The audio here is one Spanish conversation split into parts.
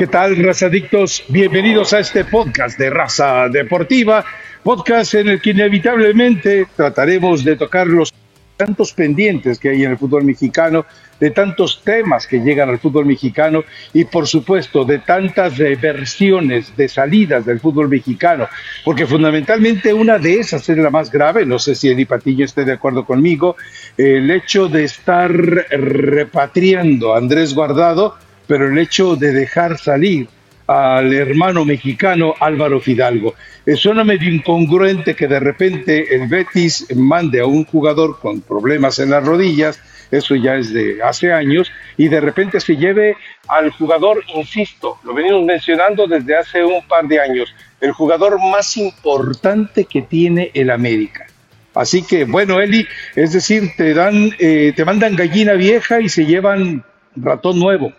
¿Qué tal, razadictos? Bienvenidos a este podcast de Raza Deportiva, podcast en el que inevitablemente trataremos de tocar los tantos pendientes que hay en el fútbol mexicano, de tantos temas que llegan al fútbol mexicano y por supuesto de tantas versiones de salidas del fútbol mexicano, porque fundamentalmente una de esas es la más grave, no sé si Eli Patillo esté de acuerdo conmigo, el hecho de estar repatriando a Andrés Guardado, pero el hecho de dejar salir al hermano mexicano Álvaro Fidalgo. Eh, suena medio incongruente que de repente el Betis mande a un jugador con problemas en las rodillas, eso ya es de hace años, y de repente se lleve al jugador, insisto, lo venimos mencionando desde hace un par de años, el jugador más importante que tiene el América. Así que, bueno, Eli, es decir, te dan, eh, te mandan gallina vieja y se llevan ratón nuevo.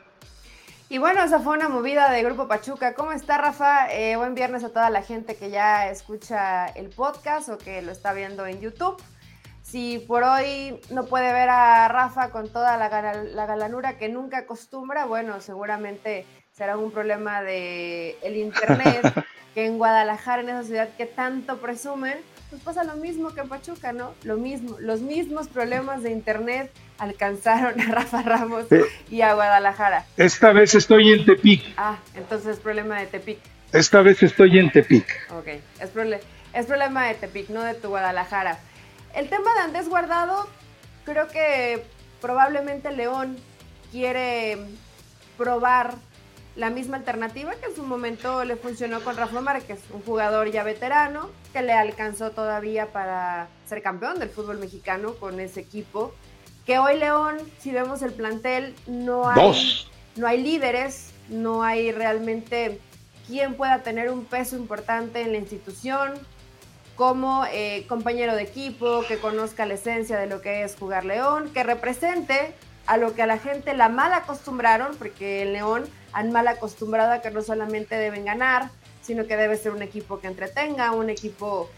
Y bueno, esa fue una movida de Grupo Pachuca. ¿Cómo está, Rafa? Eh, buen viernes a toda la gente que ya escucha el podcast o que lo está viendo en YouTube. Si por hoy no puede ver a Rafa con toda la, la galanura que nunca acostumbra, bueno, seguramente será un problema de el internet, que en Guadalajara, en esa ciudad que tanto presumen, pues pasa lo mismo que en Pachuca, ¿no? Lo mismo, los mismos problemas de internet alcanzaron a Rafa Ramos y a Guadalajara. Esta vez estoy en Tepic. Ah, entonces es problema de Tepic. Esta vez estoy en Tepic. Ok, es, es problema de Tepic, no de tu Guadalajara. El tema de Andrés Guardado, creo que probablemente León quiere probar la misma alternativa que en su momento le funcionó con Rafa Márquez, un jugador ya veterano que le alcanzó todavía para ser campeón del fútbol mexicano con ese equipo. Que hoy León, si vemos el plantel, no hay, no hay líderes, no hay realmente quien pueda tener un peso importante en la institución como eh, compañero de equipo, que conozca la esencia de lo que es jugar León, que represente a lo que a la gente la mal acostumbraron, porque el León han mal acostumbrado a que no solamente deben ganar, sino que debe ser un equipo que entretenga, un equipo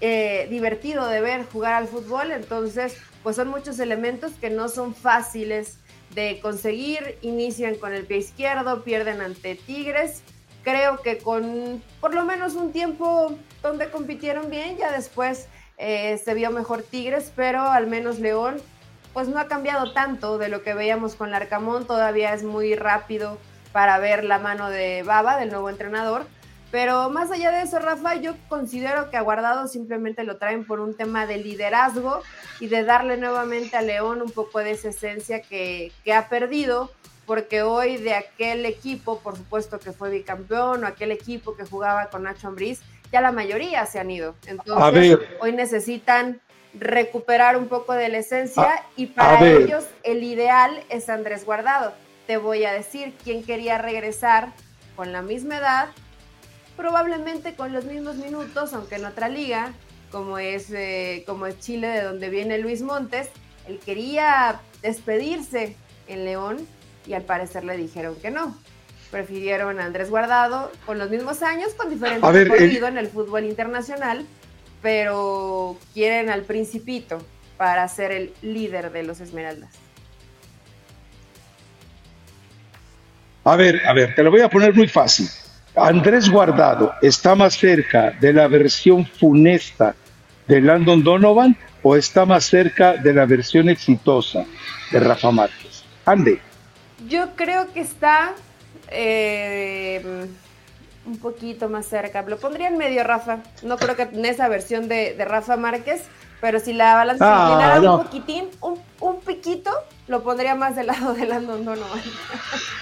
eh, divertido de ver jugar al fútbol. Entonces, pues son muchos elementos que no son fáciles de conseguir. Inician con el pie izquierdo, pierden ante Tigres. Creo que con por lo menos un tiempo donde compitieron bien, ya después eh, se vio mejor Tigres, pero al menos León pues no ha cambiado tanto de lo que veíamos con Larcamón, todavía es muy rápido para ver la mano de Baba, del nuevo entrenador. Pero más allá de eso, Rafa, yo considero que a Guardado simplemente lo traen por un tema de liderazgo y de darle nuevamente a León un poco de esa esencia que, ha perdido, porque hoy de aquel equipo, por supuesto que fue bicampeón, o aquel equipo que jugaba con Nacho Ambriz, ya la mayoría se han ido. Entonces, hoy necesitan recuperar un poco de la esencia y para ellos el ideal es Andrés Guardado te voy a decir quién quería regresar con la misma edad, probablemente con los mismos minutos, aunque en otra liga, como es, eh, como es Chile, de donde viene Luis Montes, él quería despedirse en León y al parecer le dijeron que no. Prefirieron a Andrés Guardado con los mismos años, con diferente recorrido en el fútbol internacional, pero quieren al principito para ser el líder de los Esmeraldas. A ver, a ver, te lo voy a poner muy fácil. Andrés Guardado está más cerca de la versión funesta de Landon Donovan o está más cerca de la versión exitosa de Rafa Márquez. Ande. Yo creo que está eh, un poquito más cerca. Lo pondría en medio, Rafa. No creo que en esa versión de, Rafa Márquez, pero si la balanza ah, un poquitín, un, un piquito, lo pondría más del lado de Landon Donovan.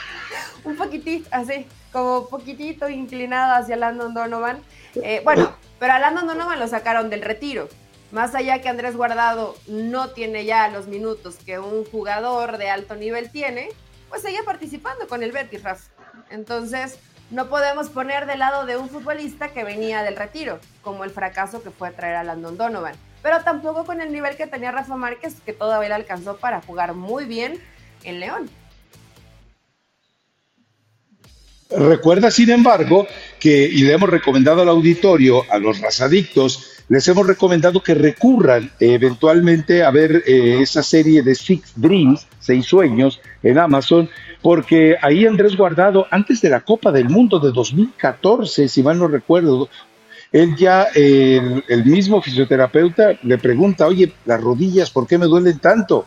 un poquitito, así, como poquitito inclinado hacia Landon Donovan. Eh, bueno, pero a Landon Donovan lo sacaron del retiro. Más allá que Andrés Guardado no tiene ya los minutos que un jugador de alto nivel tiene, pues seguía participando con el Betis, Raf. Entonces, no podemos poner de lado de un futbolista que venía del retiro, como el fracaso que fue traer a Landon Donovan. Pero tampoco con el nivel que tenía Rafa Márquez, que todavía alcanzó para jugar muy bien en León. Recuerda, sin embargo, que, y le hemos recomendado al auditorio, a los razadictos, les hemos recomendado que recurran eventualmente a ver eh, esa serie de Six Dreams, Seis Sueños, en Amazon, porque ahí Andrés Guardado, antes de la Copa del Mundo de 2014, si mal no recuerdo, él ya, el mismo fisioterapeuta le pregunta, oye, las rodillas, ¿por qué me duelen tanto?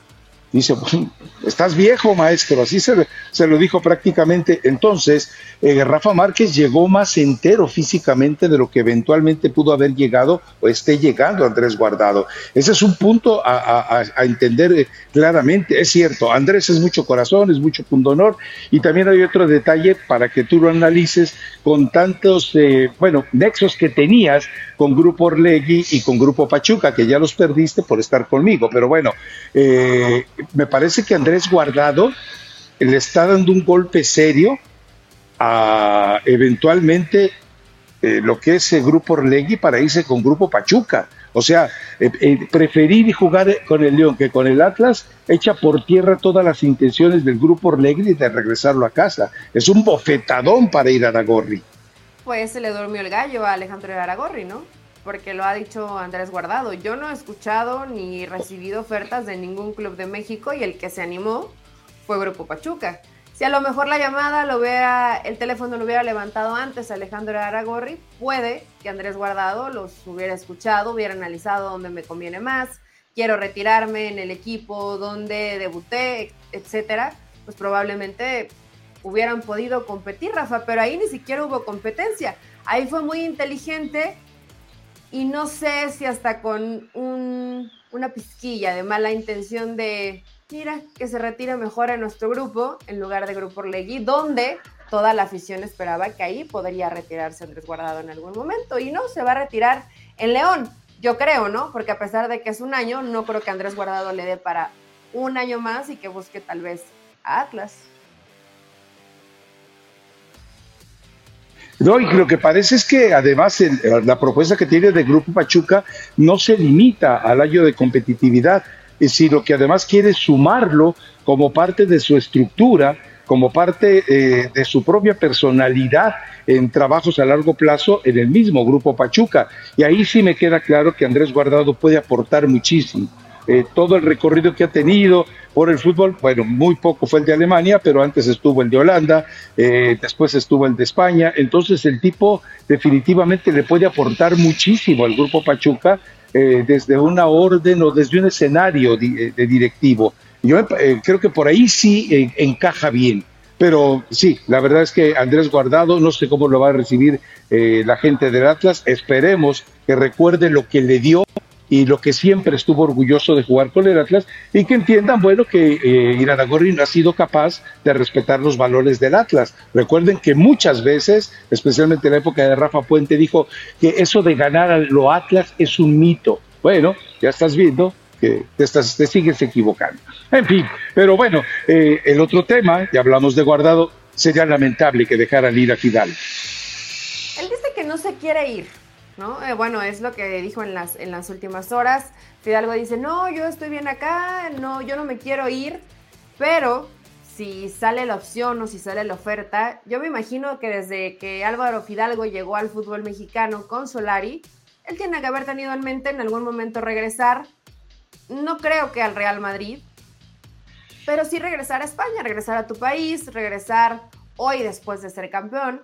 Dice, estás viejo, maestro. Así se, se lo dijo prácticamente. Entonces, eh, Rafa Márquez llegó más entero físicamente de lo que eventualmente pudo haber llegado o esté llegando Andrés Guardado. Ese es un punto a, entender eh, claramente. Es cierto, Andrés es mucho corazón, es mucho pundonor. Y también hay otro detalle para que tú lo analices con tantos, eh, bueno, nexos que tenías con Grupo Orlegui y con Grupo Pachuca, que ya los perdiste por estar conmigo. Pero bueno, eh, me parece que Andrés Guardado le está dando un golpe serio a eventualmente eh, lo que es el Grupo Orlegui para irse con Grupo Pachuca. O sea, eh, eh, preferir jugar con el León que con el Atlas echa por tierra todas las intenciones del Grupo Orlegui de regresarlo a casa. Es un bofetadón para ir a Aragorri. Pues se le durmió el gallo a Alejandro Aragorri, ¿no? porque lo ha dicho Andrés Guardado. Yo no he escuchado ni recibido ofertas de ningún club de México y el que se animó fue Grupo Pachuca. Si a lo mejor la llamada lo vea, el teléfono lo hubiera levantado antes Alejandro Aragorri, puede que Andrés Guardado los hubiera escuchado, hubiera analizado dónde me conviene más, quiero retirarme en el equipo donde debuté, etcétera, pues probablemente hubieran podido competir, Rafa, pero ahí ni siquiera hubo competencia. Ahí fue muy inteligente y no sé si hasta con una pizquilla de mala intención de, mira, que se retire mejor en nuestro grupo en lugar de Grupo Orlegui, donde toda la afición esperaba que ahí podría retirarse Andrés Guardado en algún momento. Y no, se va a retirar en León, yo creo, ¿no? Porque a pesar de que es un año, no creo que Andrés Guardado le dé para un año más y que busque tal vez a Atlas. No, y lo que parece es que además la propuesta que tiene del Grupo Pachuca no se limita al año de competitividad, sino que además quiere sumarlo como parte de su estructura, como parte eh, de su propia personalidad en trabajos a largo plazo en el mismo Grupo Pachuca. Y ahí sí me queda claro que Andrés Guardado puede aportar muchísimo. Eh, todo el recorrido que ha tenido por el fútbol, bueno, muy poco fue el de Alemania, pero antes estuvo el de Holanda, eh, después estuvo el de España, entonces el tipo definitivamente le puede aportar muchísimo al grupo Pachuca eh, desde una orden o desde un escenario de, directivo. Yo creo que por ahí sí encaja bien. Pero sí, la verdad es que Andrés Guardado, no sé cómo lo va a recibir la gente del Atlas, esperemos que recuerde lo que le dio y lo que siempre estuvo orgulloso de jugar con el Atlas y que entiendan, bueno, que eh, Iraragorri no ha sido capaz de respetar los valores del Atlas. Recuerden que muchas veces, especialmente en la época de Rafa Puente, dijo que eso de ganar a lo Atlas es un mito. Bueno, ya estás viendo que te, estás, te sigues equivocando. En fin, pero bueno, eh, el otro tema, ya hablamos de guardado, sería lamentable que dejaran ir a Fidal. Él dice que no se quiere ir, ¿no? Eh, bueno, es lo que dijo en las, en las últimas horas. Fidalgo dice, no, yo estoy bien acá, no, yo no me quiero ir, pero si sale la opción o si sale la oferta, yo me imagino que desde que Álvaro Fidalgo llegó al fútbol mexicano con Solari, él tiene que haber tenido en mente en algún momento regresar, no creo que al Real Madrid, pero sí regresar a España, regresar a tu país, regresar hoy después de ser campeón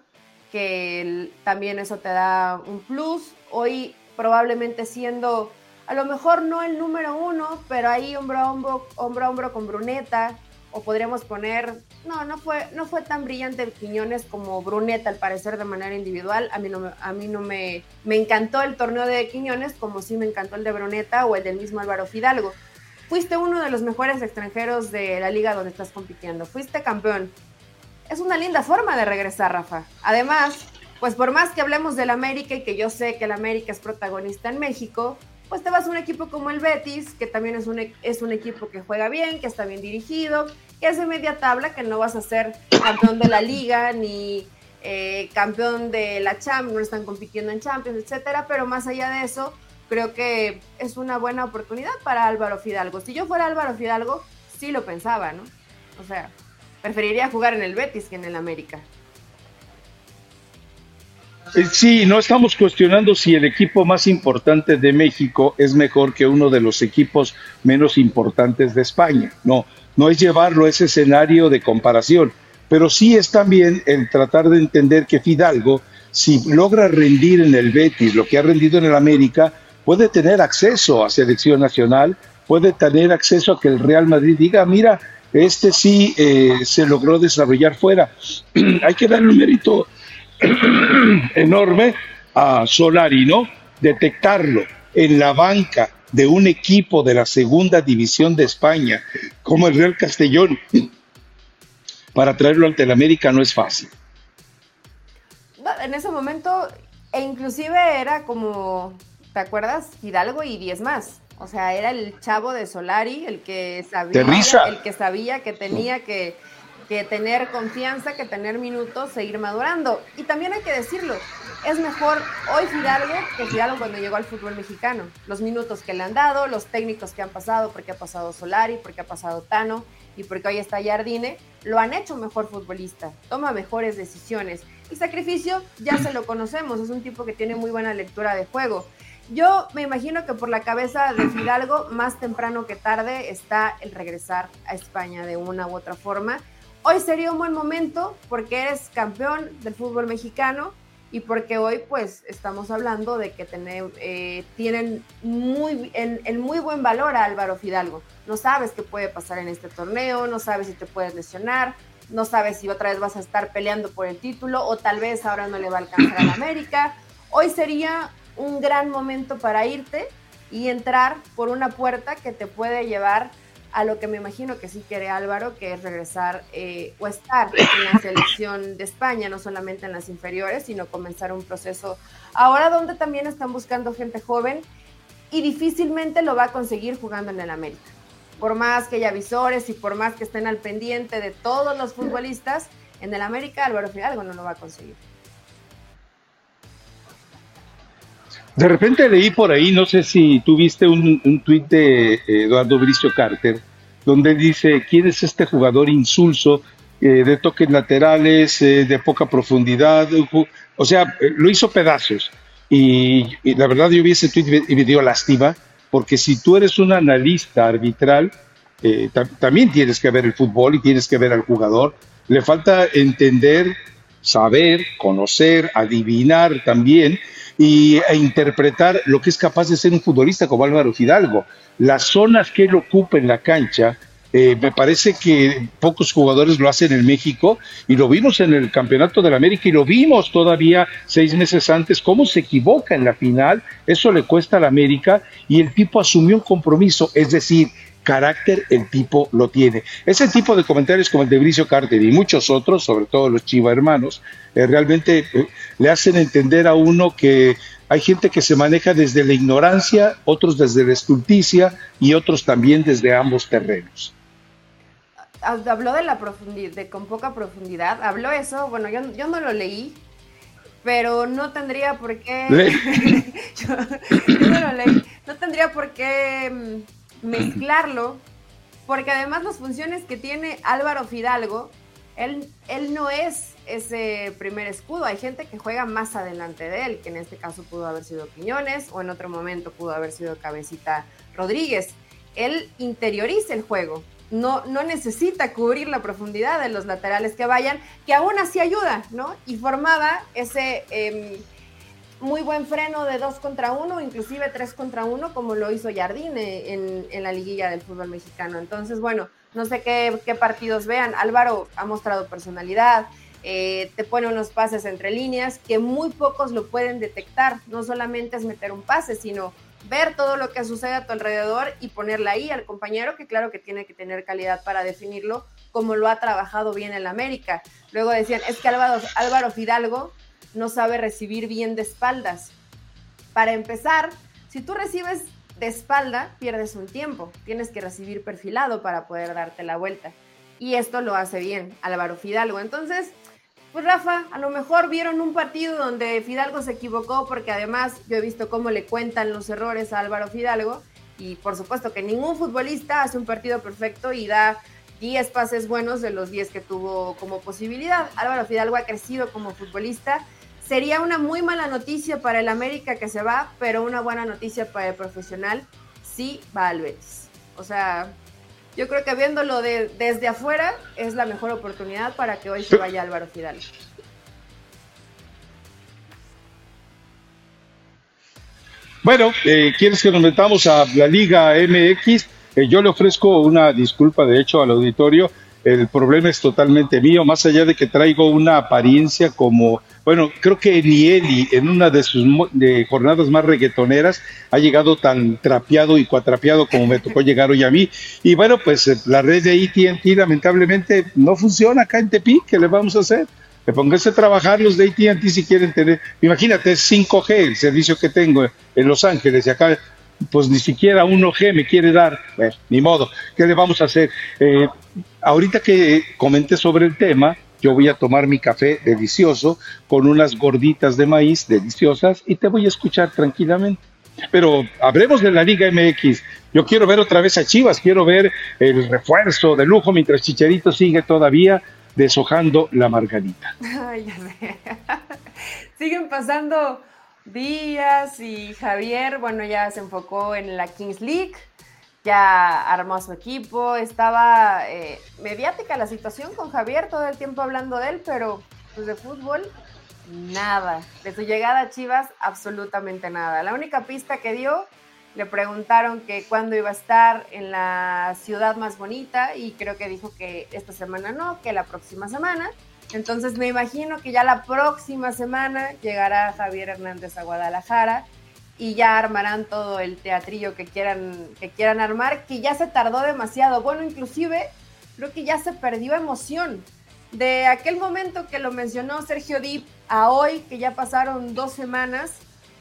que también eso te da un plus. Hoy probablemente siendo a lo mejor no el número uno, pero ahí hombro a hombro, hombro, a hombro con Bruneta, o podríamos poner, no, no fue, no fue tan brillante Quiñones como Bruneta al parecer de manera individual, a mí no, a mí no me, me encantó el torneo de Quiñones como sí me encantó el de Bruneta o el del mismo Álvaro Fidalgo. Fuiste uno de los mejores extranjeros de la liga donde estás compitiendo, fuiste campeón, es una linda forma de regresar, Rafa. Además, pues por más que hablemos del América y que yo sé que el América es protagonista en México, pues te vas a un equipo como el Betis, que también es un, e, es un equipo que juega bien, que está bien dirigido, que hace media tabla, que no vas a ser campeón de la liga ni eh, campeón de la Champions, no están compitiendo en Champions, etcétera, pero más allá de eso, creo que es una buena oportunidad para Álvaro Fidalgo. Si yo fuera Álvaro Fidalgo, sí lo pensaba, ¿no? O sea, preferiría jugar en el Betis que en el América. Eh, sí, no estamos cuestionando si el equipo más importante de México es mejor que uno de los equipos menos importantes de España. No, no es llevarlo a ese escenario de comparación, pero sí es también el tratar de entender que Fidalgo, si logra rendir en el Betis lo que ha rendido en el América, puede tener acceso a selección nacional, puede tener acceso a que el Real Madrid diga, mira, este sí eh, se logró desarrollar fuera. Hay que darle un mérito enorme a Solari, ¿no? Detectarlo en la banca de un equipo de la segunda división de España, como el Real Castellón, para traerlo ante el América no es fácil. En ese momento, e inclusive era como, ¿te acuerdas? Hidalgo y 10 más. O sea, era el chavo de Solari, el que sabía, el que sabía que tenía que que tener confianza, que tener minutos, seguir madurando. Y también hay que decirlo, es mejor hoy Fidalgo que Fidalgo cuando llegó al fútbol mexicano. Los minutos que le han dado, los técnicos que han pasado, porque ha pasado Solari, porque ha pasado Tano y porque hoy está Jardine, lo han hecho mejor futbolista, toma mejores decisiones. Y sacrificio ya se lo conocemos, es un tipo que tiene muy buena lectura de juego. Yo me imagino que por la cabeza de Fidalgo, más temprano que tarde, está el regresar a España de una u otra forma hoy sería un buen momento porque eres campeón del fútbol mexicano y porque hoy pues estamos hablando de que eh, tienen muy, en, muy buen valor a Álvaro Fidalgo. No sabes qué puede pasar en este torneo, no sabes si te puedes lesionar, no sabes si otra vez vas a estar peleando por el título o tal vez ahora no le va a alcanzar a la América. Hoy sería un gran momento para irte y entrar por una puerta que te puede llevar a lo que me imagino que sí quiere Álvaro, que es regresar eh, o estar en la selección de España, no solamente en las inferiores, sino comenzar un proceso ahora donde también están buscando gente joven y difícilmente lo va a conseguir jugando en el América. Por más que haya visores y por más que estén al pendiente de todos los futbolistas, en el América Álvaro Fidalgo no lo va a conseguir. De repente leí por ahí, no sé si tuviste un, un tuit de eh, Eduardo Bricio Carter, donde dice, ¿quién es este jugador insulso eh, de toques laterales, eh, de poca profundidad? O sea, lo hizo pedazos. Y, la verdad yo vi ese tuit y me dio lástima, porque si tú eres un analista arbitral, también tienes que ver el fútbol y tienes que ver al jugador. Le falta entender, saber, conocer, adivinar también y, e interpretar lo que es capaz de ser un futbolista como Álvaro Fidalgo. Las zonas que él ocupa en la cancha, eh, me parece que pocos jugadores lo hacen en México y lo vimos en el Campeonato de la América y lo vimos todavía seis meses antes, cómo se equivoca en la final, eso le cuesta a la América y el tipo asumió un compromiso, es decir, carácter el tipo lo tiene. Ese tipo de comentarios como el de Bricio Carter y muchos otros, sobre todo los Chiva hermanos, eh, realmente eh, le hacen entender a uno que hay gente que se maneja desde la ignorancia, otros desde la estulticia y otros también desde ambos terrenos. Habló de la profundidad, de con poca profundidad, habló eso, bueno, yo, yo no lo leí, pero no tendría por qué... yo, no lo leí, no tendría por qué mm, mezclarlo, porque además las funciones que tiene Álvaro Fidalgo, él, él no es ese primer escudo, hay gente que juega más adelante de él, que en este caso pudo haber sido Piñones o en otro momento pudo haber sido Cabecita Rodríguez. Él interioriza el juego, no, no necesita cubrir la profundidad de los laterales que vayan, que aún así ayuda, ¿no? Y formaba ese... Em, muy buen freno de dos contra uno, inclusive tres contra uno, como lo hizo Jardine en, la liguilla del fútbol mexicano. Entonces, bueno, no sé qué, partidos vean. Álvaro ha mostrado personalidad, eh, te pone unos pases entre líneas que muy pocos lo pueden detectar. No solamente es meter un pase, sino ver todo lo que sucede a tu alrededor y ponerle ahí al compañero, que claro que tiene que tener calidad para definirlo, como lo ha trabajado bien el América. Luego decían, es que Álvaro, Álvaro Fidalgo no sabe recibir bien de espaldas. Para empezar, si tú recibes de espalda, pierdes un tiempo. Tienes que recibir perfilado para poder darte la vuelta. Y esto lo hace bien Álvaro Fidalgo. Entonces, pues Rafa, a lo mejor vieron un partido donde Fidalgo se equivocó porque además yo he visto cómo le cuentan los errores a Álvaro Fidalgo y por supuesto que ningún futbolista hace un partido perfecto y da 10 pases buenos de los 10 que tuvo como posibilidad. Álvaro Fidalgo ha crecido como futbolista sería una muy mala noticia para el América que se va, pero una buena noticia para el profesional sí va al Betis. O sea, yo creo que viéndolo de, desde afuera es la mejor oportunidad para que hoy se vaya Álvaro Fidal. Bueno, eh, ¿quieres que nos metamos a la Liga MX? Eh, yo le ofrezco una disculpa, de hecho, al auditorio. El problema es totalmente mío, más allá de que traigo una apariencia como, bueno, creo que ni Eli en una de sus jornadas más reggaetoneras ha llegado tan trapeado y cuatrapeado como me tocó llegar hoy a mí. Y bueno, pues eh, la red de AT&T lamentablemente no funciona acá en Tepic, ¿qué le vamos a hacer? Me pónganse a trabajar los de AT&T si quieren tener, imagínate, es 5G el servicio que tengo en Los Ángeles y acá pues ni siquiera 1G me quiere dar, ni modo, ¿qué le vamos a hacer? Eh, ahorita que comente sobre el tema, yo voy a tomar mi café delicioso con unas gorditas de maíz deliciosas y te voy a escuchar tranquilamente. Pero hablemos de la Liga MX. Yo quiero ver otra vez a Chivas, quiero ver el refuerzo de lujo mientras Chicharito sigue todavía deshojando la margarita. Siguen pasando días y Javier, bueno, ya se enfocó en la Kings League ya armó su equipo, estaba eh, mediática la situación con Javier, todo el tiempo hablando de él, pero pues de fútbol, nada. De su llegada a Chivas, absolutamente nada. La única pista que dio, le preguntaron que cuándo iba a estar en la ciudad más bonita y creo que dijo que esta semana no, que la próxima semana. Entonces me imagino que ya la próxima semana llegará Javier Hernández a Guadalajara y ya armarán todo el teatrillo que quieran, que quieran armar, que ya se tardó demasiado. Bueno, inclusive creo que ya se perdió emoción. De aquel momento que lo mencionó Sergio Dip a hoy, que ya pasaron dos semanas,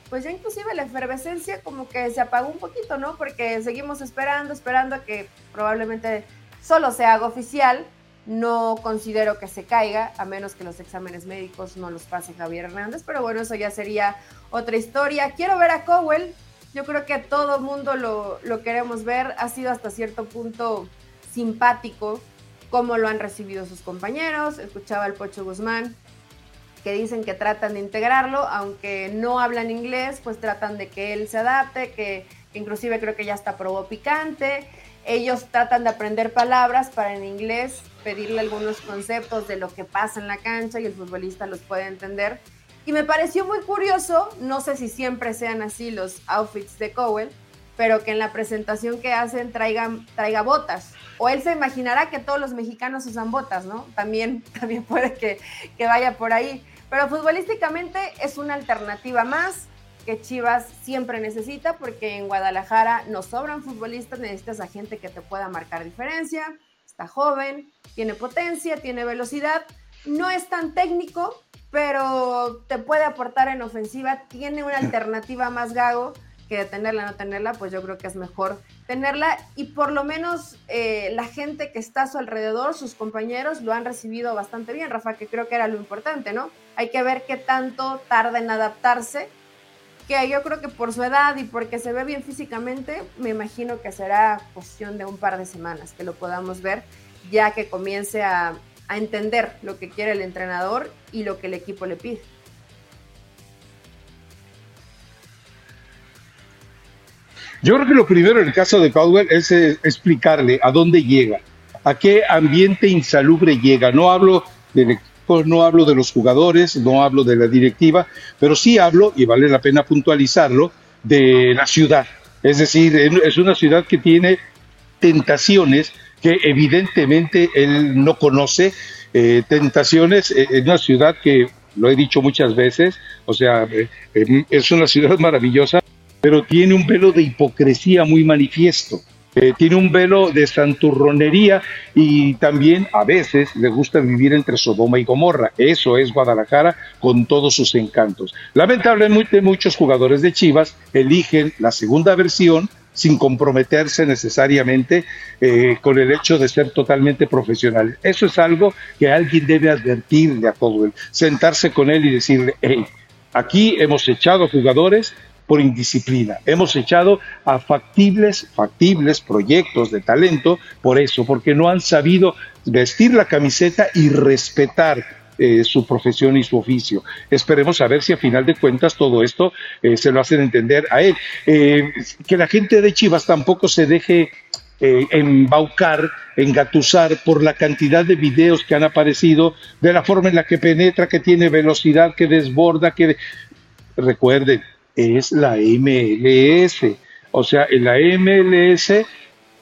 pues ya inclusive la efervescencia como que se apagó un poquito, ¿no? Porque seguimos esperando, esperando a que probablemente solo se haga oficial no considero que se caiga, a menos que los exámenes médicos no los pase Javier Hernández, pero bueno, eso ya sería otra historia. Quiero ver a Cowell, yo creo que todo el mundo lo, lo queremos ver, ha sido hasta cierto punto simpático cómo lo han recibido sus compañeros, escuchaba al Pocho Guzmán, que dicen que tratan de integrarlo, aunque no hablan inglés, pues tratan de que él se adapte, que inclusive creo que ya está probó picante. Ellos tratan de aprender palabras para en inglés pedirle algunos conceptos de lo que pasa en la cancha y el futbolista los puede entender. Y me pareció muy curioso, no sé si siempre sean así los outfits de Cowell, pero que en la presentación que hacen traigan, traiga botas. O él se imaginará que todos los mexicanos usan botas, ¿no? También, también puede que, que vaya por ahí. Pero futbolísticamente es una alternativa más que Chivas siempre necesita porque en Guadalajara nos sobran futbolistas, necesitas a gente que te pueda marcar diferencia, está joven, tiene potencia, tiene velocidad, no es tan técnico, pero te puede aportar en ofensiva, tiene una alternativa más gago que tenerla no tenerla, pues yo creo que es mejor tenerla y por lo menos eh, la gente que está a su alrededor, sus compañeros, lo han recibido bastante bien, Rafa, que creo que era lo importante, ¿no? Hay que ver qué tanto tarda en adaptarse, que yo creo que por su edad y porque se ve bien físicamente, me imagino que será cuestión de un par de semanas que lo podamos ver, ya que comience a, entender lo que quiere el entrenador y lo que el equipo le pide. Yo creo que lo primero en el caso de Caldwell es eh, explicarle a dónde llega, a qué ambiente insalubre llega. No hablo del pues no hablo de los jugadores, no hablo de la directiva, pero sí hablo, y vale la pena puntualizarlo, de la ciudad. Es decir, es una ciudad que tiene tentaciones que evidentemente él no conoce, eh, tentaciones en eh, una ciudad que, lo he dicho muchas veces, o sea, eh, es una ciudad maravillosa, pero tiene un velo de hipocresía muy manifiesto. Eh, tiene un velo de santurronería y también a veces le gusta vivir entre Sodoma y Gomorra. Eso es Guadalajara con todos sus encantos. Lamentablemente muchos jugadores de Chivas eligen la segunda versión sin comprometerse necesariamente eh, con el hecho de ser totalmente profesional. Eso es algo que alguien debe advertirle a todo él, sentarse con él y decirle, hey, aquí hemos echado jugadores por indisciplina. Hemos echado a factibles, factibles proyectos de talento por eso, porque no han sabido vestir la camiseta y respetar eh, su profesión y su oficio. Esperemos a ver si a final de cuentas todo esto eh, se lo hacen entender a él. Eh, que la gente de Chivas tampoco se deje embaucar, engatusar por la cantidad de videos que han aparecido, de la forma en la que penetra, que tiene velocidad, que desborda, que... Recuerden, es la MLS. O sea, en la MLS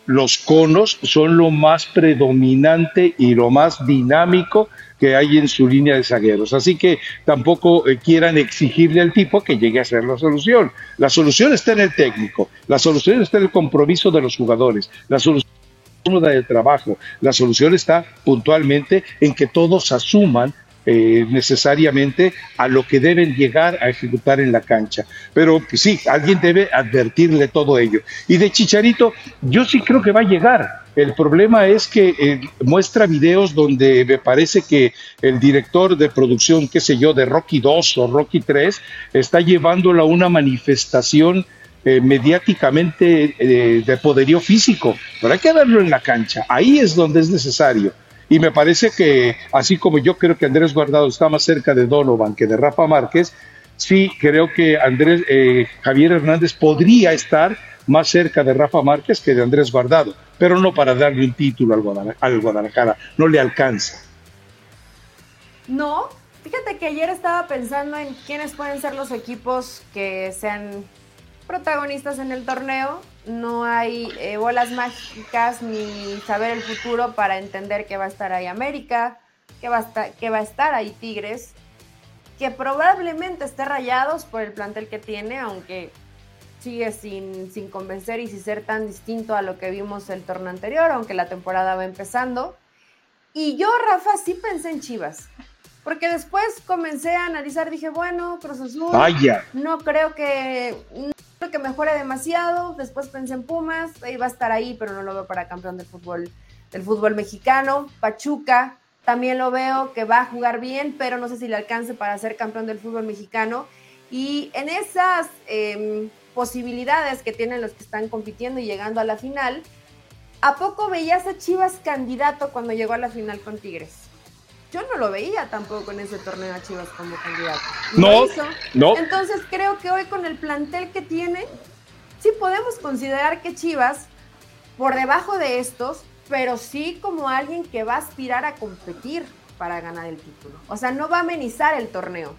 los conos son lo más predominante y lo más dinámico que hay en su línea de zagueros. Así que tampoco eh, quieran exigirle al tipo que llegue a ser la solución. La solución está en el técnico, la solución está en el compromiso de los jugadores, la solución del trabajo, la solución está puntualmente en que todos asuman eh, necesariamente a lo que deben llegar a ejecutar en la cancha. Pero sí, alguien debe advertirle todo ello. Y de Chicharito, yo sí creo que va a llegar. El problema es que eh, muestra videos donde me parece que el director de producción, qué sé yo, de Rocky 2 o Rocky 3, está llevándolo a una manifestación eh, mediáticamente de poderío físico. Pero hay que verlo en la cancha. Ahí es donde es necesario. Y me parece que, así como yo creo que Andrés Guardado está más cerca de Donovan que de Rafa Márquez, sí creo que Andrés eh, Javier Hernández podría estar más cerca de Rafa Márquez que de Andrés Guardado, pero no para darle un título al Guadalajara, al Guadalajara no le alcanza. No, fíjate que ayer estaba pensando en quiénes pueden ser los equipos que sean protagonistas en el torneo no hay eh, bolas mágicas ni saber el futuro para entender que va a estar ahí América, que va a estar, que va a estar ahí Tigres, que probablemente esté rayados por el plantel que tiene, aunque sigue sin, sin convencer y sin ser tan distinto a lo que vimos el torneo anterior, aunque la temporada va empezando. Y yo, Rafa, sí pensé en Chivas. Porque después comencé a analizar, dije, bueno, Cruz Azul, no creo que que mejore demasiado. Después pensé en Pumas, iba a estar ahí, pero no lo veo para campeón del fútbol, del fútbol mexicano. Pachuca, también lo veo que va a jugar bien, pero no sé si le alcance para ser campeón del fútbol mexicano. Y en esas em, posibilidades que tienen los que están compitiendo y llegando a la final, ¿a poco veías a Chivas candidato cuando llegó a la final con Tigres? Yo no lo veía tampoco en ese torneo a Chivas como candidato. No, no. Entonces creo que hoy con el plantel que tiene, sí podemos considerar que Chivas, por debajo de estos, pero sí como alguien que va a aspirar a competir para ganar el título. O sea, no va a amenizar el torneo.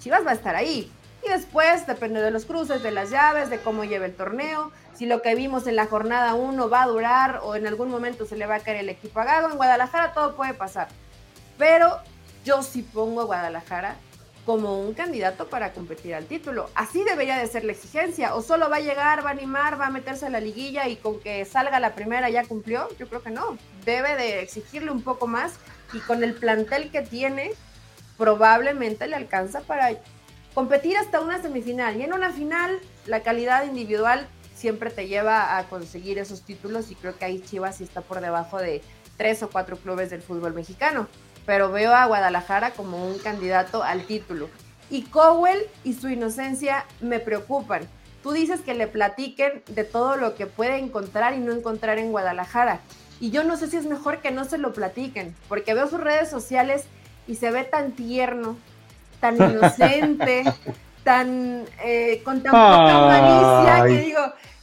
Chivas va a estar ahí. Y después depende de los cruces, de las llaves, de cómo lleve el torneo, si lo que vimos en la jornada 1 va a durar o en algún momento se le va a caer el equipo a Gago. En Guadalajara todo puede pasar. Pero yo sí pongo a Guadalajara como un candidato para competir al título. Así debería de ser la exigencia. O solo va a llegar, va a animar, va a meterse a la liguilla y con que salga la primera ya cumplió. Yo creo que no. Debe de exigirle un poco más y con el plantel que tiene probablemente le alcanza para competir hasta una semifinal. Y en una final la calidad individual siempre te lleva a conseguir esos títulos y creo que ahí Chivas sí está por debajo de tres o cuatro clubes del fútbol mexicano pero veo a Guadalajara como un candidato al título. Y Cowell y su inocencia me preocupan. Tú dices que le platiquen de todo lo que puede encontrar y no encontrar en Guadalajara. Y yo no sé si es mejor que no se lo platiquen, porque veo sus redes sociales y se ve tan tierno, tan inocente, tan eh, con tan poca malicia que digo,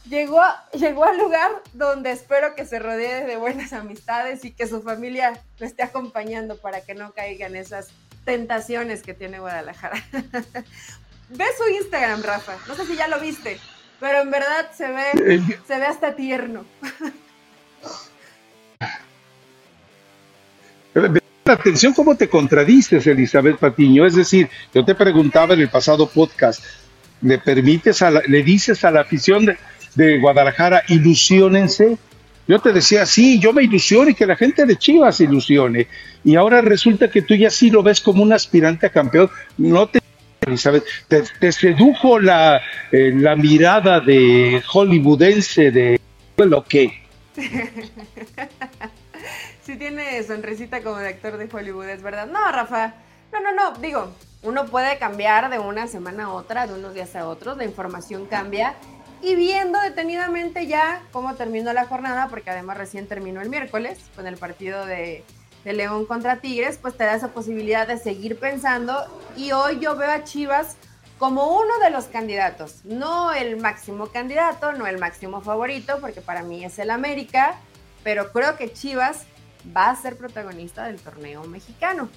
llegó, llegó al lugar donde espero que se rodee de buenas amistades y que su familia lo esté acompañando para que no caigan esas tentaciones que tiene Guadalajara. Ve su Instagram, Rafa. No sé si ya lo viste, pero en verdad se ve, se ve hasta tierno. Atención cómo te contradices, Elizabeth Patiño. Es decir, yo te preguntaba en el pasado podcast, ¿le permites a le dices a la afición de, de Guadalajara, ilusionense. Yo te decía, sí, yo me ilusiono y que la gente de Chivas ilusione. Y ahora resulta que tú ya sí lo ves como un aspirante a campeón. No te ¿sabes? Te, sedujo la, eh, la mirada de hollywoodense de lo que. sí tiene sonrisita como de actor de Hollywood, es verdad. No, Rafa. No, no, no. Digo, uno puede cambiar de una semana a otra, de unos días a otros. La información cambia y viendo detenidamente ya cómo terminó la jornada, porque además recién terminó el miércoles con el partido de, León contra Tigres, pues te da esa posibilidad de seguir pensando. Y hoy yo veo a Chivas como uno de los candidatos, no el máximo candidato, no el máximo favorito, porque para mí es el América, pero creo que Chivas va a ser protagonista del torneo mexicano.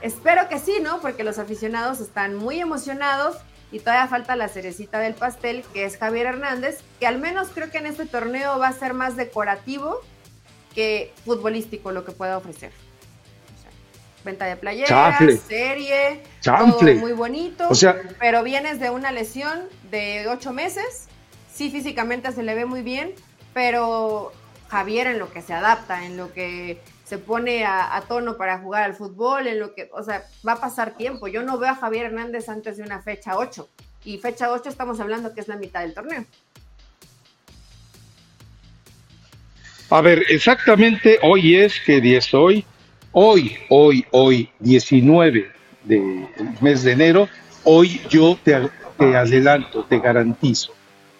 Espero que sí, ¿no? Porque los aficionados están muy emocionados y todavía falta la cerecita del pastel, que es Javier Hernández, que al menos creo que en este torneo va a ser más decorativo que futbolístico lo que pueda ofrecer. venta de playeras, serie, todo muy bonito, pero vienes de una lesión de ocho meses, sí físicamente se le ve muy bien, pero Javier en lo que se adapta, en lo que se pone a, tono para jugar al fútbol, en lo que, o sea, va a pasar tiempo. Yo no veo a Javier Hernández antes de una fecha 8. Y fecha 8 estamos hablando que es la mitad del torneo. A ver, exactamente hoy es, que día es hoy? Hoy, hoy, hoy, 19 del mes de enero, hoy yo te, te adelanto, te garantizo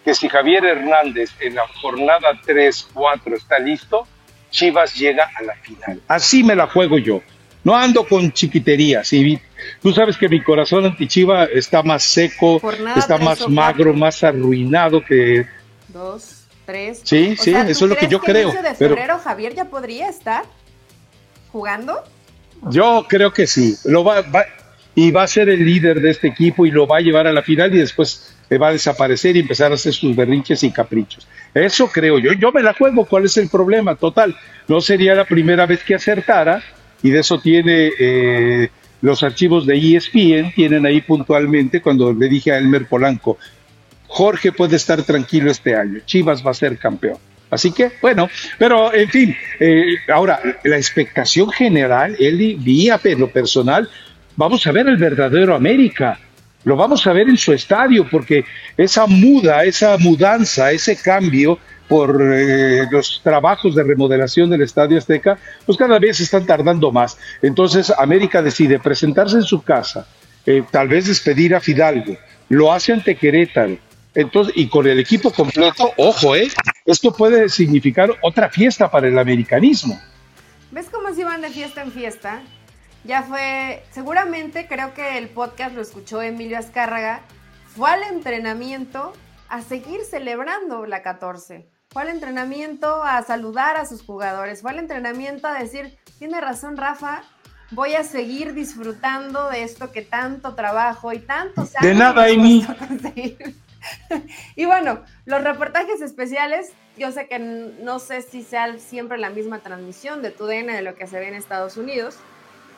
que si Javier Hernández en la jornada 3, 4 está listo, Chivas llega a la final. Así me la juego yo. No ando con chiquiterías. Y tú sabes que mi corazón anti-Chiva está más seco, está más magro, más arruinado que. Dos, tres. Sí, sí, eso es lo que yo creo. de febrero Javier ya podría estar jugando? Yo creo que sí. Lo va, y va a ser el líder de este equipo y lo va a llevar a la final y después va a desaparecer y empezar a hacer sus berrinches y caprichos. Eso creo yo. Yo me la juego. ¿Cuál es el problema? Total, no sería la primera vez que acertara y de eso tiene eh, los archivos de ESPN, tienen ahí puntualmente cuando le dije a Elmer Polanco, Jorge puede estar tranquilo este año, Chivas va a ser campeón. Así que, bueno, pero en fin, eh, ahora, la expectación general, Eli, vía lo personal, vamos a ver el verdadero América lo vamos a ver en su estadio, porque esa muda, esa mudanza, ese cambio por eh, los trabajos de remodelación del Estadio Azteca, pues cada vez están tardando más. Entonces América decide presentarse en su casa, eh, tal vez despedir a Fidalgo, lo hace ante Querétaro, entonces, y con el equipo completo, ojo, ¿eh? Esto puede significar otra fiesta para el americanismo. ¿Ves cómo se van de fiesta en fiesta? Ya fue, seguramente creo que el podcast lo escuchó Emilio Azcárraga, fue al entrenamiento a seguir celebrando la 14. Fue al entrenamiento a saludar a sus jugadores, fue al entrenamiento a decir, tiene razón Rafa, voy a seguir disfrutando de esto que tanto trabajo y tanto años De nada, Amy. y bueno, los reportajes especiales, yo sé que no sé si sea siempre la misma transmisión de tu DN de lo que se ve en Estados Unidos,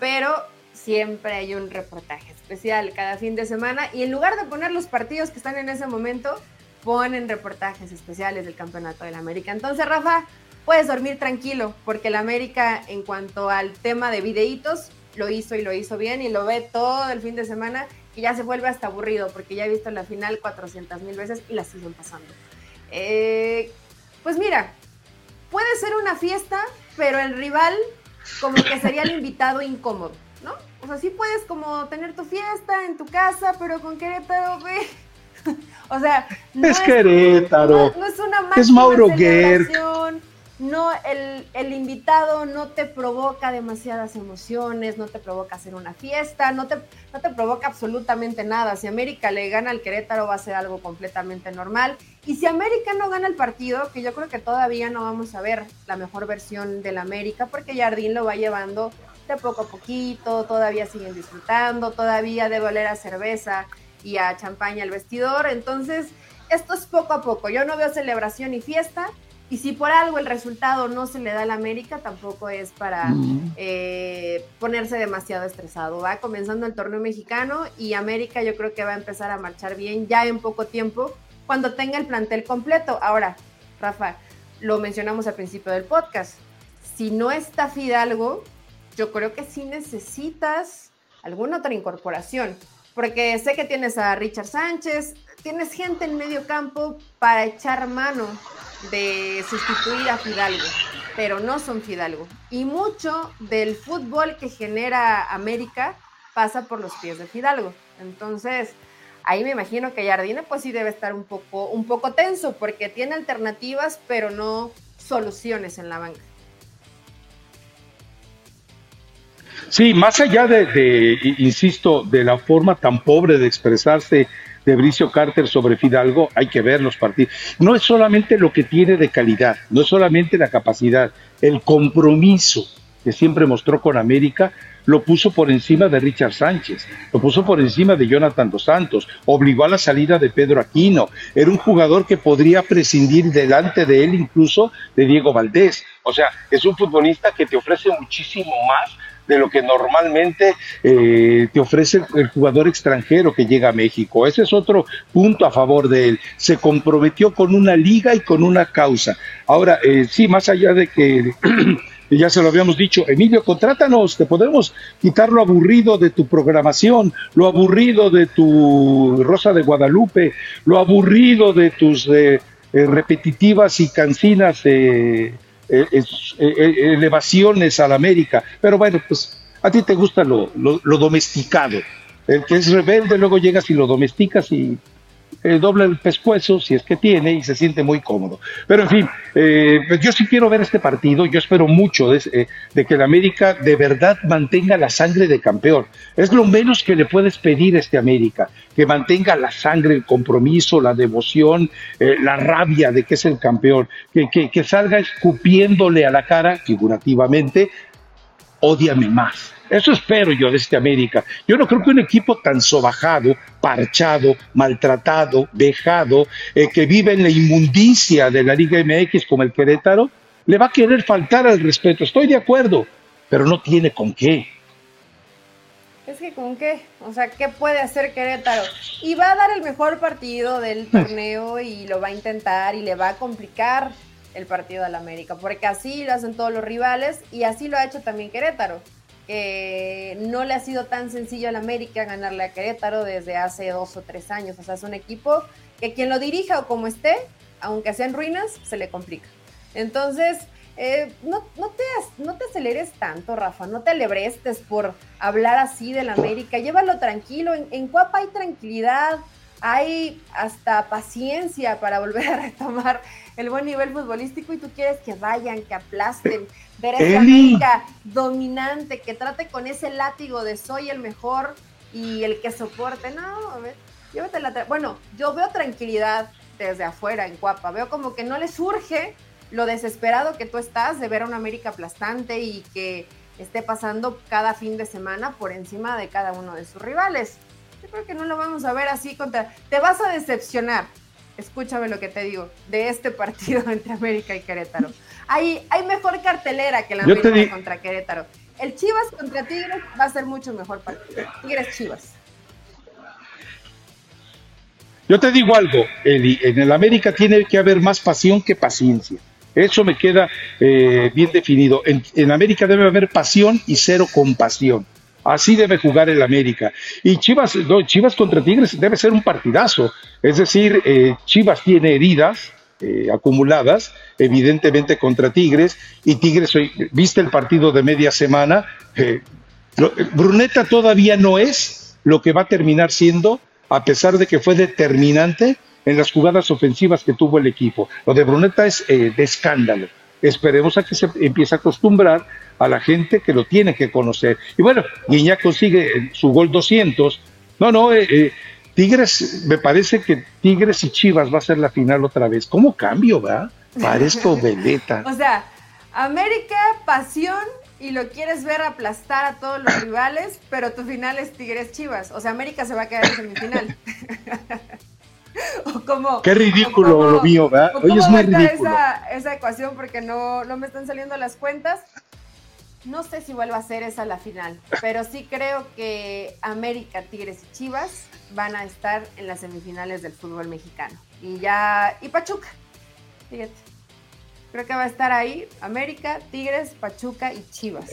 pero siempre hay un reportaje especial cada fin de semana y en lugar de poner los partidos que están en ese momento, ponen reportajes especiales del Campeonato del América. Entonces, Rafa, puedes dormir tranquilo porque el América en cuanto al tema de videitos lo hizo y lo hizo bien y lo ve todo el fin de semana y ya se vuelve hasta aburrido porque ya he visto la final 400 mil veces y la siguen pasando. Eh, pues mira, puede ser una fiesta, pero el rival como que sería el invitado incómodo, ¿no? O sea, sí puedes como tener tu fiesta en tu casa, pero con Querétaro, o sea, no es, Querétaro. No, es una Es Mauro No, el, el, invitado no te provoca demasiadas emociones, no te provoca hacer una fiesta, no te, no te provoca absolutamente nada. Si América le gana al Querétaro va a ser algo completamente normal. Y si América no gana el partido, que yo creo que todavía no vamos a ver la mejor versión del América, porque Jardín lo va llevando de poco a poquito, todavía siguen disfrutando, todavía debe oler a cerveza y a champaña el vestidor. Entonces, esto es poco a poco. Yo no veo celebración y fiesta. Y si por algo el resultado no se le da al América, tampoco es para eh, ponerse demasiado estresado. Va comenzando el torneo mexicano y América yo creo que va a empezar a marchar bien ya en poco tiempo cuando tenga el plantel completo. Ahora, Rafa, lo mencionamos al principio del podcast. Si no está Fidalgo, yo creo que sí necesitas alguna otra incorporación. Porque sé que tienes a Richard Sánchez, tienes gente en medio campo para echar mano de sustituir a Fidalgo, pero no son Fidalgo. Y mucho del fútbol que genera América pasa por los pies de Fidalgo. Entonces, ahí me imagino que Jardine pues sí debe estar un poco, un poco tenso porque tiene alternativas pero no soluciones en la banca. Sí, más allá de, insisto, de la forma tan pobre de expresarse de Bricio Carter sobre Fidalgo, hay que ver los partidos. No es solamente lo que tiene de calidad, no es solamente la capacidad, el compromiso que siempre mostró con América, lo puso por encima de Richard Sánchez, lo puso por encima de Jonathan Dos Santos, obligó a la salida de Pedro Aquino, era un jugador que podría prescindir delante de él incluso de Diego Valdés. O sea, es un futbolista que te ofrece muchísimo más de lo que normalmente eh, te ofrece el jugador extranjero que llega a México. Ese es otro punto a favor de él. Se comprometió con una liga y con una causa. Ahora, eh, sí, más allá de que... ya se lo habíamos dicho, Emilio, contrátanos, te podemos quitar lo aburrido de tu programación, lo aburrido de tu Rosa de Guadalupe, lo aburrido de tus eh, repetitivas y cansinas eh, eh, eh, elevaciones a la América. Pero bueno, pues a ti te gusta lo, lo, domesticado. El que es rebelde, luego llegas y lo domesticas y dobla el pescuezo, si es que tiene, y se siente muy cómodo. Pero en fin, pues yo sí quiero ver este partido, yo espero mucho de, de, que el América de verdad mantenga la sangre de campeón. Es lo menos que le puedes pedir a este América, que mantenga la sangre, el compromiso, la devoción, eh, la rabia de que es el campeón, que, que, salga escupiéndole a la cara, figurativamente, odiame más. Eso espero yo de este América. Yo no creo que un equipo tan sobajado, parchado, maltratado, dejado, eh, que vive en la inmundicia de la Liga MX como el Querétaro, le va a querer faltar al respeto. Estoy de acuerdo, pero no tiene con qué. Es que con qué, o sea, ¿qué puede hacer Querétaro? Y va a dar el mejor partido del torneo y lo va a intentar y le va a complicar el partido del América, porque así lo hacen todos los rivales y así lo ha hecho también Querétaro. Que no le ha sido tan sencillo al América ganarle a Querétaro desde hace dos o tres años. O sea, es un equipo que quien lo dirija o como esté, aunque sea en ruinas, se le complica. Entonces, eh, no, no, te, no te aceleres tanto, Rafa, no te alebrestes por hablar así del América, llévalo tranquilo, en, en Cuapa hay tranquilidad, hay hasta paciencia para volver a retomar el buen nivel futbolístico y tú quieres que vayan, que aplasten, ver a esa América dominante, que trate con ese látigo de soy el mejor y el que soporte, no, a ver, llévate la... Bueno, yo veo tranquilidad desde afuera en Cuapa, veo como que no le surge lo desesperado que tú estás de ver a una América aplastante y que esté pasando cada fin de semana por encima de cada uno de sus rivales. Yo creo que no lo vamos a ver así contra... Te vas a decepcionar, escúchame lo que te digo, de este partido entre América y Querétaro. Hay, hay mejor cartelera que la América contra Querétaro. El Chivas contra Tigres va a ser mucho mejor partido. Tigres Chivas. Yo te digo algo, Eli, en el América tiene que haber más pasión que paciencia. Eso me queda eh, bien definido. En, América debe haber pasión y cero compasión. Así debe jugar el América. Y Chivas, Chivas contra Tigres debe ser un partidazo. Es decir, eh, Chivas tiene heridas eh, acumuladas, evidentemente contra Tigres, y Tigres, viste el partido de media semana, Bruneta todavía no es lo que va a terminar siendo, a pesar de que fue determinante en las jugadas ofensivas que tuvo el equipo. Lo de Bruneta es eh, de escándalo. Esperemos a que se empiece a acostumbrar a la gente que lo tiene que conocer. Y bueno, Guiñac consigue eh, su gol 200. No, no, eh, Tigres, me parece que Tigres y Chivas va a ser la final otra vez. ¿Cómo cambio, va? Parezco veleta. o sea, América, pasión y lo quieres ver aplastar a todos los rivales, pero tu final es Tigres Chivas. O sea, América se va a quedar en semifinal. Qué ridículo lo mío, ¿verdad? Oye, es muy ridículo. Esa, esa ecuación porque no, no me están saliendo las cuentas. No sé si vuelva a ser esa la final, pero sí creo que América, Tigres y Chivas van a estar en las semifinales del fútbol mexicano. Y ya, y Pachuca, fíjate. Creo que va a estar ahí América, Tigres, Pachuca y Chivas.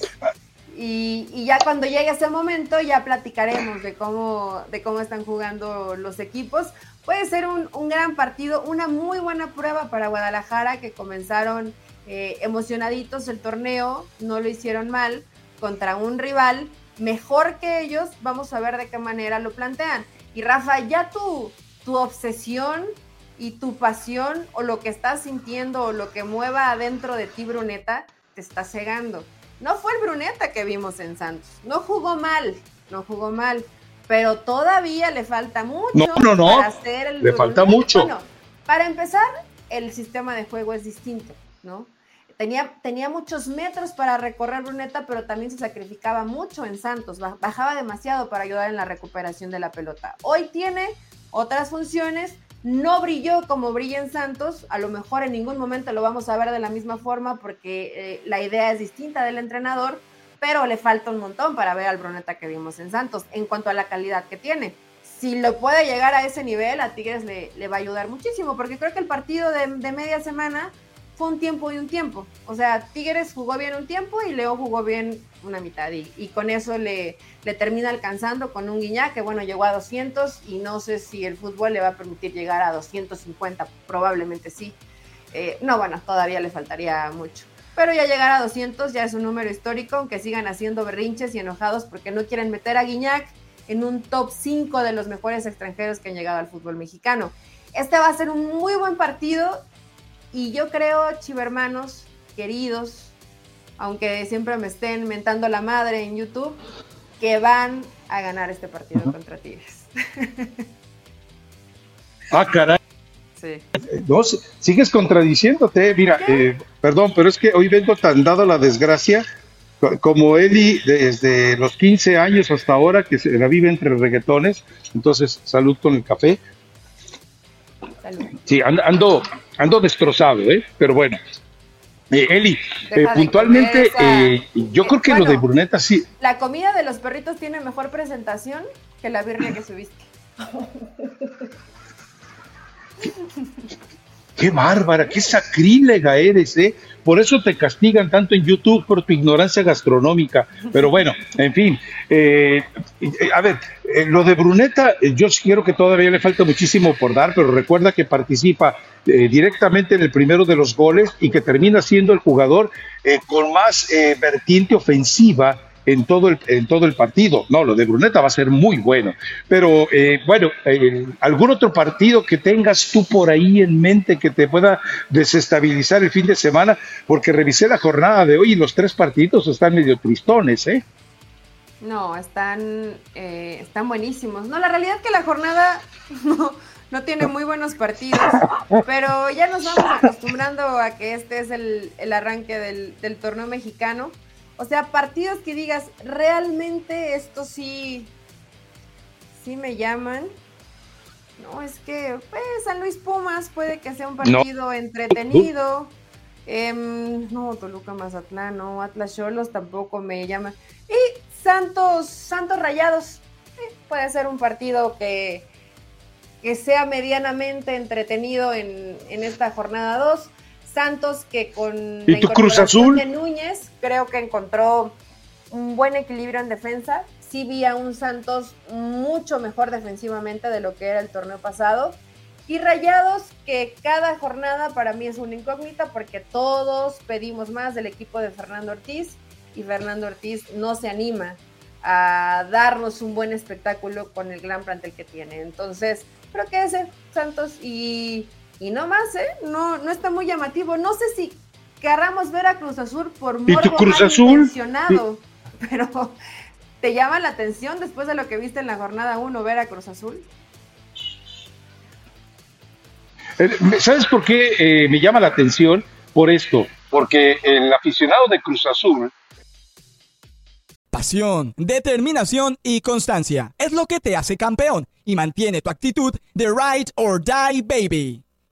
Y, ya cuando llegue ese momento ya platicaremos de cómo, de cómo están jugando los equipos, puede ser un, gran partido, una muy buena prueba para Guadalajara que comenzaron eh, emocionaditos el torneo, no lo hicieron mal contra un rival mejor que ellos, vamos a ver de qué manera lo plantean. Y Rafa, ya tu, tu obsesión y tu pasión o lo que estás sintiendo o lo que mueva adentro de ti, Bruneta, te está cegando. no fue el Bruneta que vimos en Santos. No jugó mal, no jugó mal, pero todavía le falta mucho no, no, no. para hacer el Le falta mucho. Bueno, para empezar, el sistema de juego es distinto, ¿no? Tenía, tenía muchos metros para recorrer Bruneta, pero también se sacrificaba mucho en Santos, bajaba demasiado para ayudar en la recuperación de la pelota. Hoy tiene otras funciones, no brilló como brilla en Santos, a lo mejor en ningún momento lo vamos a ver de la misma forma porque eh, la idea es distinta del entrenador, pero le falta un montón para ver al Bruneta que vimos en Santos en cuanto a la calidad que tiene. Si lo puede llegar a ese nivel, a Tigres le, le va a ayudar muchísimo, porque creo que el partido de, de media semana fue un tiempo y un tiempo. O sea, Tigres jugó bien un tiempo y Leo jugó bien una mitad. Y, con eso le, le, termina alcanzando con un Guiñac que, bueno, llegó a 200 y no sé si el fútbol le va a permitir llegar a 250, probablemente sí. Eh, no, bueno, todavía le faltaría mucho. Pero ya llegar a 200 ya es un número histórico, aunque sigan haciendo berrinches y enojados porque no quieren meter a Guiñac en un top 5 de los mejores extranjeros que han llegado al fútbol mexicano. Este va a ser un muy buen partido y yo creo, chivermanos, queridos, aunque siempre me estén mentando la madre en YouTube, que van a ganar este partido uh -huh. contra Tigres. Ah, caray. Sí. No, sigues contradiciéndote. Mira, eh, perdón, pero es que hoy vengo tan dado la desgracia como Eli desde los 15 años hasta ahora que se la vive entre reggaetones. Entonces, salud con el café. Salud. Sí, ando, ando destrozado, ¿eh? Pero bueno. Eh, Eli, eh, puntualmente, eh, yo creo que bueno, lo de Bruneta sí. La comida de los perritos tiene mejor presentación que la birria que subiste. Qué, bárbara, qué sacrílega eres, ¿eh? Por eso te castigan tanto en YouTube por tu ignorancia gastronómica. Pero bueno, en fin. Eh, a ver, eh, lo de Bruneta, eh, yo quiero que todavía le falta muchísimo por dar, pero recuerda que participa eh, directamente en el primero de los goles y que termina siendo el jugador eh, con más vertiente ofensiva en todo el, en todo el partido. No, lo de Bruneta va a ser muy bueno. Pero eh, bueno, eh, ¿algún otro partido que tengas tú por ahí en mente que te pueda desestabilizar el fin de semana? Porque revisé la jornada de hoy y los tres partidos están medio tristones, ¿eh? No, están, eh, están buenísimos. No, la realidad es que la jornada no, no tiene muy buenos partidos, pero ya nos vamos acostumbrando a que este es el, el arranque del, del torneo mexicano. O sea, partidos que digas, realmente esto sí, sí me llaman. No, es que pues, San Luis Pumas puede que sea un partido no. entretenido. Eh, no, Toluca Mazatlán, no, Atlas Cholos tampoco me llama. Y Santos, Santos Rayados, eh, puede ser un partido que, que sea medianamente entretenido en, en esta jornada 2. Santos que con ¿Y tu Cruz Azul? de Núñez creo que encontró un buen equilibrio en defensa. Sí vi a un Santos mucho mejor defensivamente de lo que era el torneo pasado. Y Rayados que cada jornada para mí es una incógnita porque todos pedimos más del equipo de Fernando Ortiz y Fernando Ortiz no se anima a darnos un buen espectáculo con el gran plantel que tiene. Entonces, creo que ese Santos y y no más, ¿eh? No, no está muy llamativo. No sé si querramos ver a Cruz Azul por morbo ¿Y tu Cruz Azul? pero ¿te llama la atención después de lo que viste en la jornada 1 ver a Cruz Azul? Eh, ¿Sabes por qué eh, me llama la atención? Por esto, porque el aficionado de Cruz Azul Pasión, determinación y constancia es lo que te hace campeón y mantiene tu actitud de ride or die baby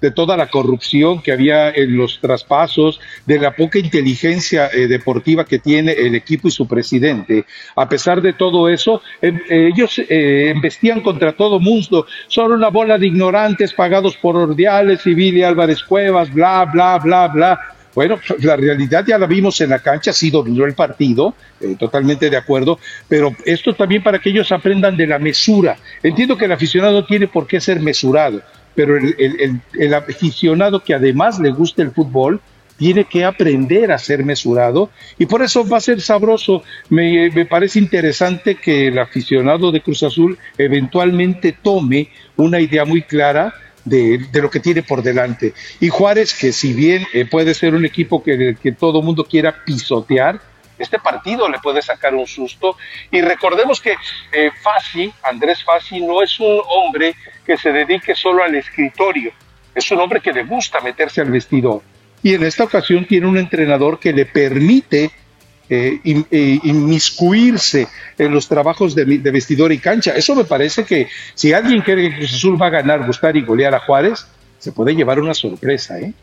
de toda la corrupción que había en los traspasos, de la poca inteligencia eh, deportiva que tiene el equipo y su presidente. A pesar de todo eso, em, ellos eh, embestían contra todo mundo. Son una bola de ignorantes pagados por Ordiales y Billy Álvarez Cuevas, bla, bla, bla, bla. Bueno, la realidad ya la vimos en la cancha, sí dominó el partido, eh, totalmente de acuerdo, pero esto también para que ellos aprendan de la mesura. Entiendo que el aficionado tiene por qué ser mesurado, pero el, aficionado que además le gusta el fútbol tiene que aprender a ser mesurado y por eso va a ser sabroso. Me, me, parece interesante que el aficionado de Cruz Azul eventualmente tome una idea muy clara de, lo que tiene por delante. Y Juárez, que si bien eh, puede ser un equipo que, que todo mundo quiera pisotear, este partido le puede sacar un susto. Y recordemos que eh, Fassi, Andrés Fassi, no es un hombre que se dedique solo al escritorio, es un hombre que le gusta meterse al vestidor. Y en esta ocasión tiene un entrenador que le permite eh, eh, inmiscuirse en los trabajos de, vestidor y cancha. Eso me parece que si alguien cree que Cruz Azul va a ganar, gustar y golear a Juárez, se puede llevar una sorpresa, ¿eh?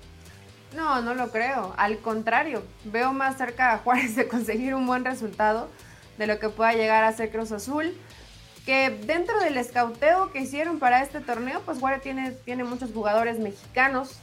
No, no lo creo. Al contrario, veo más cerca a Juárez de conseguir un buen resultado de lo que pueda llegar a ser Cruz Azul. Que dentro del escauteo que hicieron para este torneo, pues Juárez tiene, tiene muchos jugadores mexicanos.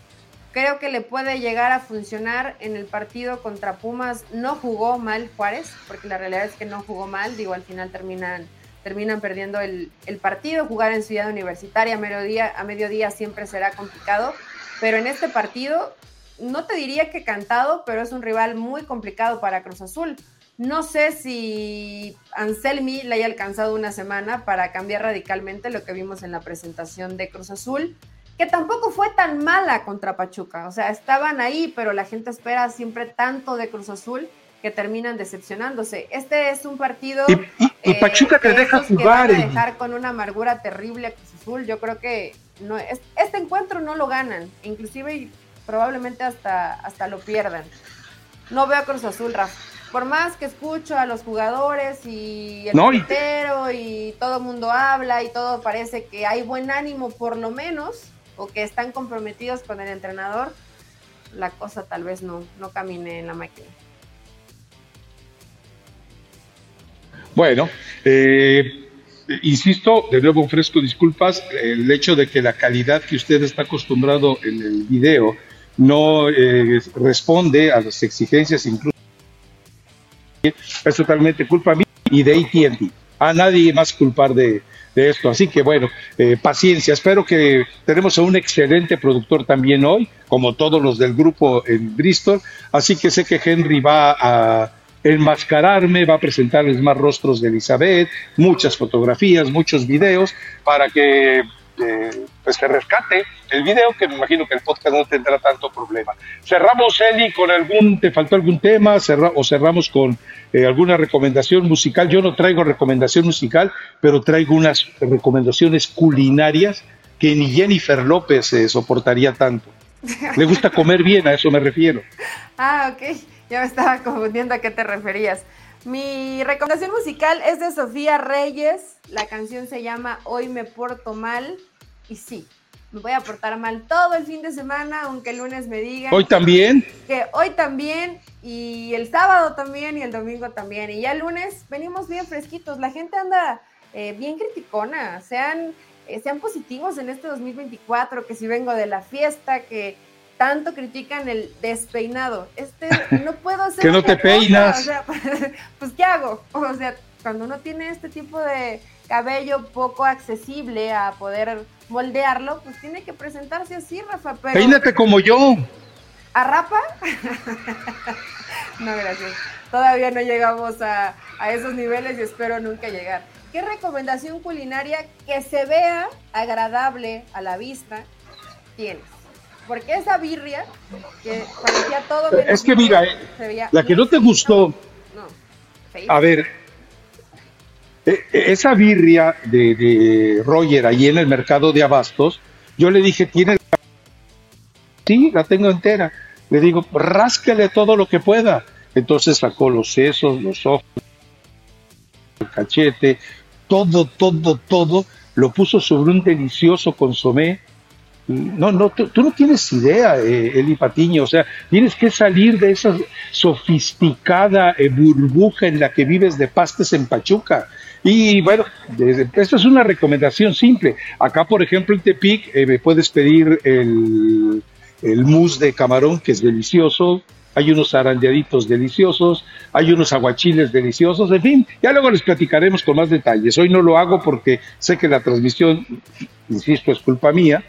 Creo que le puede llegar a funcionar en el partido contra Pumas. No jugó mal Juárez, porque la realidad es que no jugó mal. Digo, al final terminan, terminan perdiendo el, el partido. Jugar en Ciudad Universitaria a mediodía, a mediodía siempre será complicado. Pero en este partido no te diría que cantado, pero es un rival muy complicado para Cruz Azul. No sé si Anselmi le haya alcanzado una semana para cambiar radicalmente lo que vimos en la presentación de Cruz Azul, que tampoco fue tan mala contra Pachuca. O sea, estaban ahí, pero la gente espera siempre tanto de Cruz Azul que terminan decepcionándose. Este es un partido. Y, eh, Pachuca te deja jugar. Que dejar con una amargura terrible a Cruz Azul. Yo creo que no, este encuentro no lo ganan. Inclusive probablemente hasta, hasta lo pierdan. No veo a Cruz Azul, Rafa. Por más que escucho a los jugadores y el no, y... todo el mundo habla y todo parece que hay buen ánimo por lo menos o que están comprometidos con el entrenador, la cosa tal vez no, no camine en la máquina. Bueno, eh, insisto, de nuevo ofrezco disculpas, el hecho de que la calidad que usted está acostumbrado en el video no eh, responde a las exigencias incluso es totalmente culpa mía y de AT&T. A nadie más culpar de, esto. Así que bueno, eh, paciencia. Espero que tenemos a un excelente productor también hoy, como todos los del grupo en Bristol. Así que sé que Henry va a enmascararme, va a presentarles más rostros de Elizabeth, muchas fotografías, muchos videos, para que pues se rescate el video, que me imagino que el podcast no tendrá tanto problema. Cerramos, Eli, con algún, ¿te faltó algún tema? o cerramos con eh, alguna recomendación musical. Yo no traigo recomendación musical, pero traigo unas recomendaciones culinarias que ni Jennifer López eh, soportaría tanto. Le gusta comer bien, a eso me refiero. Ah, ok. Ya me estaba confundiendo a qué te referías. Mi recomendación musical es de Sofía Reyes. La canción se llama Hoy me porto mal. Y sí, me voy a portar mal todo el fin de semana, aunque el lunes me digan. ¿Hoy también? Que hoy también, y el sábado también, y el domingo también. Y ya el lunes venimos bien fresquitos. La gente anda eh, bien criticona. Sean, eh, sean positivos en este 2024, que si vengo de la fiesta, que tanto critican el despeinado. Este, no puedo hacer. que no te peinas. O sea, pues, ¿qué hago? O sea, cuando uno tiene este tipo de cabello poco accesible a poder moldearlo, pues tiene que presentarse así, Rafa. Pero... Peínate como yo. ¿A Rafa? no, gracias. Todavía no llegamos a, a esos niveles y espero nunca llegar. ¿Qué recomendación culinaria que se vea agradable a la vista tienes? Porque esa birria, que parecía todo Es que mira, eh, la que no te gustó. No, a ver, e, e, esa birria de, Roger ahí en el mercado de abastos, yo le dije, ¿tiene? Sí, la tengo entera. Le digo, rásquele todo lo que pueda. Entonces sacó los sesos, los ojos, el cachete, todo, todo, todo lo puso sobre un delicioso consomé. No, no, tú, no tienes idea, eh, Eli Patiño, o sea, tienes que salir de esa sofisticada eh, burbuja en la que vives de pastes en Pachuca. Y bueno, esto es una recomendación simple. Acá, por ejemplo, en Tepic, eh, me puedes pedir el, el mousse de camarón, que es delicioso, hay unos arandeaditos deliciosos, hay unos aguachiles deliciosos, en fin, ya luego les platicaremos con más detalles. Hoy no lo hago porque sé que la transmisión, insisto, es culpa mía,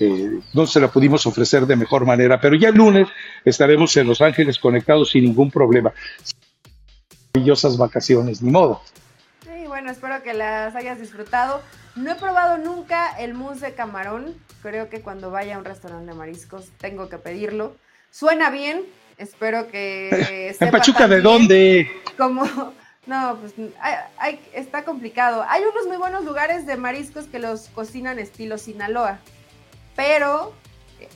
eh, no se la pudimos ofrecer de mejor manera, pero ya el lunes estaremos en Los Ángeles conectados sin ningún problema. Maravillosas vacaciones, ni modo. Sí, bueno, espero que las hayas disfrutado. No he probado nunca el mousse de camarón. Creo que cuando vaya a un restaurante de mariscos tengo que pedirlo. Suena bien, Espero que... ¿En Pachuca de dónde? Como... No, pues está complicado. Hay unos muy buenos lugares de mariscos que los cocinan estilo Sinaloa, pero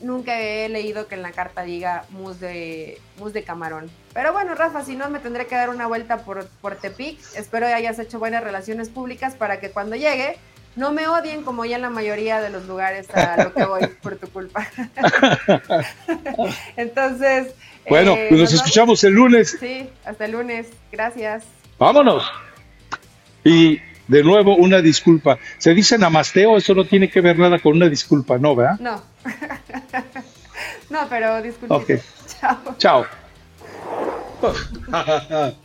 nunca he leído que en la carta diga mousse de, mousse de camarón. Pero bueno, Rafa, si no, me tendré que dar una vuelta por, por Tepic. Espero que hayas hecho buenas relaciones públicas para que cuando llegue no me odien como ya en la mayoría de los lugares a lo que voy por tu culpa. Entonces, bueno, eh, pues nos escuchamos el lunes. Sí, hasta el lunes. Gracias. Vámonos. Y de nuevo, una disculpa. Se dice namasteo, eso no tiene que ver nada con una disculpa, ¿no, verdad? No. no, pero disculpe. Ok. Chao. Chao.